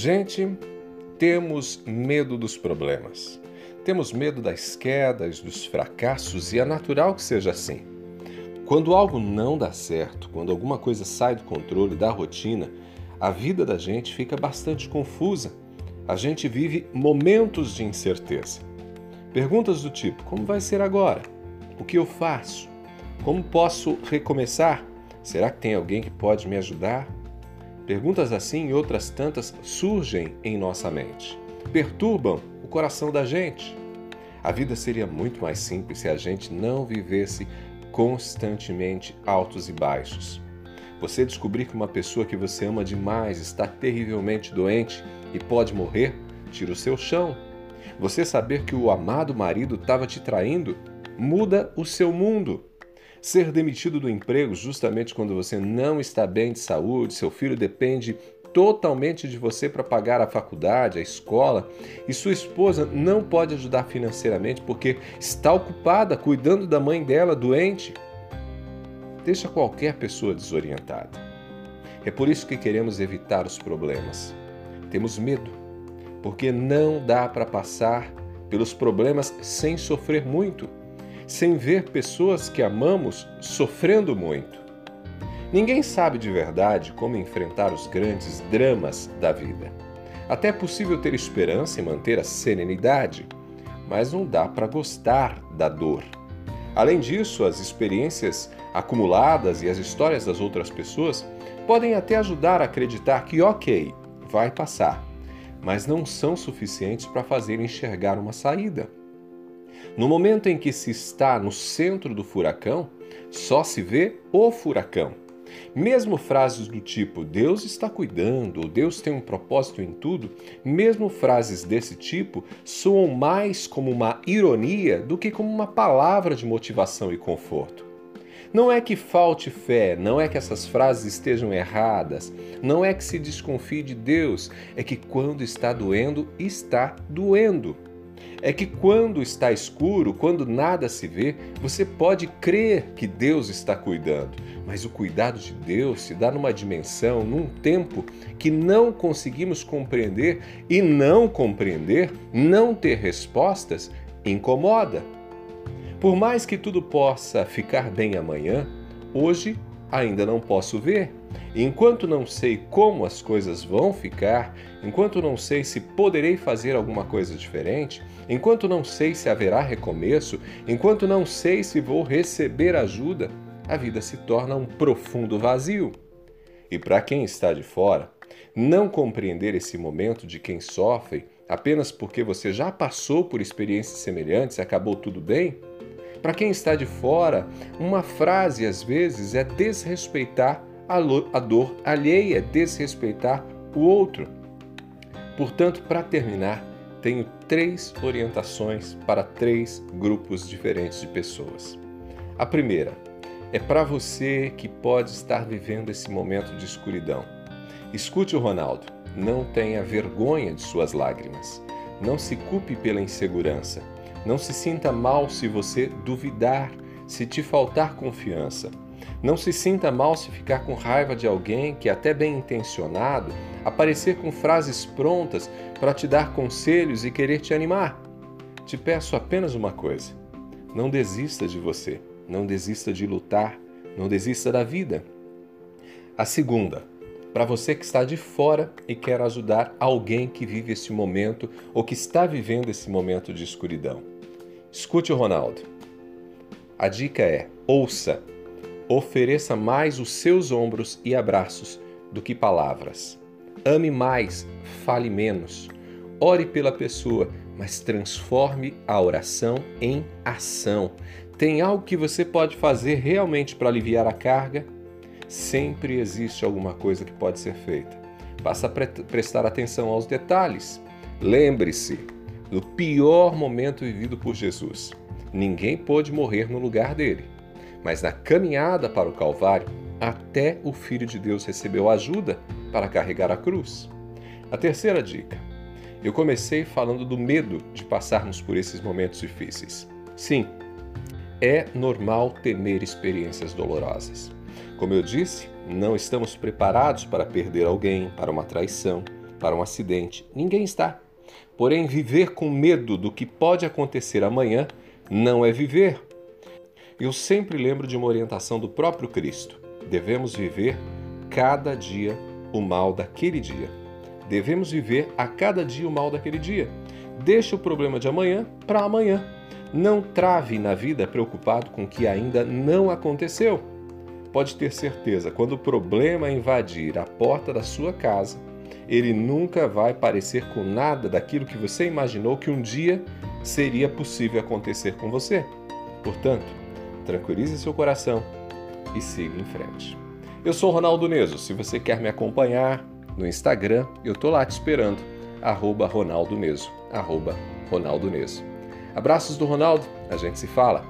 Gente, temos medo dos problemas. Temos medo das quedas, dos fracassos e é natural que seja assim. Quando algo não dá certo, quando alguma coisa sai do controle da rotina, a vida da gente fica bastante confusa. A gente vive momentos de incerteza. Perguntas do tipo: como vai ser agora? O que eu faço? Como posso recomeçar? Será que tem alguém que pode me ajudar? Perguntas assim e outras tantas surgem em nossa mente, perturbam o coração da gente. A vida seria muito mais simples se a gente não vivesse constantemente altos e baixos. Você descobrir que uma pessoa que você ama demais está terrivelmente doente e pode morrer, tira o seu chão. Você saber que o amado marido estava te traindo, muda o seu mundo. Ser demitido do emprego justamente quando você não está bem de saúde, seu filho depende totalmente de você para pagar a faculdade, a escola, e sua esposa não pode ajudar financeiramente porque está ocupada cuidando da mãe dela doente. Deixa qualquer pessoa desorientada. É por isso que queremos evitar os problemas. Temos medo, porque não dá para passar pelos problemas sem sofrer muito sem ver pessoas que amamos sofrendo muito. Ninguém sabe de verdade como enfrentar os grandes dramas da vida. Até é possível ter esperança e manter a serenidade, mas não dá para gostar da dor. Além disso, as experiências acumuladas e as histórias das outras pessoas podem até ajudar a acreditar que, ok, vai passar, mas não são suficientes para fazer enxergar uma saída. No momento em que se está no centro do furacão, só se vê o furacão. Mesmo frases do tipo Deus está cuidando, ou Deus tem um propósito em tudo, mesmo frases desse tipo soam mais como uma ironia do que como uma palavra de motivação e conforto. Não é que falte fé, não é que essas frases estejam erradas, não é que se desconfie de Deus, é que quando está doendo, está doendo é que quando está escuro, quando nada se vê, você pode crer que Deus está cuidando, mas o cuidado de Deus se dá numa dimensão, num tempo que não conseguimos compreender e não compreender, não ter respostas, incomoda. Por mais que tudo possa ficar bem amanhã, hoje ainda não posso ver. Enquanto não sei como as coisas vão ficar, enquanto não sei se poderei fazer alguma coisa diferente, enquanto não sei se haverá recomeço, enquanto não sei se vou receber ajuda, a vida se torna um profundo vazio. E para quem está de fora, não compreender esse momento de quem sofre apenas porque você já passou por experiências semelhantes e acabou tudo bem, para quem está de fora, uma frase às vezes é desrespeitar a dor alheia, desrespeitar o outro. Portanto, para terminar, tenho três orientações para três grupos diferentes de pessoas. A primeira é para você que pode estar vivendo esse momento de escuridão. Escute o Ronaldo, não tenha vergonha de suas lágrimas. Não se culpe pela insegurança. Não se sinta mal se você duvidar, se te faltar confiança. Não se sinta mal se ficar com raiva de alguém que, até bem intencionado, aparecer com frases prontas para te dar conselhos e querer te animar. Te peço apenas uma coisa: não desista de você, não desista de lutar, não desista da vida. A segunda, para você que está de fora e quer ajudar alguém que vive esse momento ou que está vivendo esse momento de escuridão. Escute o Ronaldo. A dica é: ouça, ofereça mais os seus ombros e abraços do que palavras. Ame mais, fale menos. Ore pela pessoa, mas transforme a oração em ação. Tem algo que você pode fazer realmente para aliviar a carga? Sempre existe alguma coisa que pode ser feita. Basta pre prestar atenção aos detalhes. Lembre-se do pior momento vivido por Jesus. Ninguém pôde morrer no lugar dele. Mas na caminhada para o Calvário, até o Filho de Deus recebeu ajuda para carregar a cruz. A terceira dica. Eu comecei falando do medo de passarmos por esses momentos difíceis. Sim, é normal temer experiências dolorosas. Como eu disse, não estamos preparados para perder alguém, para uma traição, para um acidente. Ninguém está. Porém, viver com medo do que pode acontecer amanhã não é viver. Eu sempre lembro de uma orientação do próprio Cristo. Devemos viver cada dia o mal daquele dia. Devemos viver a cada dia o mal daquele dia. Deixe o problema de amanhã para amanhã. Não trave na vida preocupado com o que ainda não aconteceu. Pode ter certeza, quando o problema invadir a porta da sua casa, ele nunca vai parecer com nada daquilo que você imaginou que um dia seria possível acontecer com você. Portanto, tranquilize seu coração e siga em frente. Eu sou Ronaldo Neso. Se você quer me acompanhar no Instagram, eu tô lá te esperando. Arroba Ronaldo Neso. Arroba Ronaldo Neso. Abraços do Ronaldo. A gente se fala.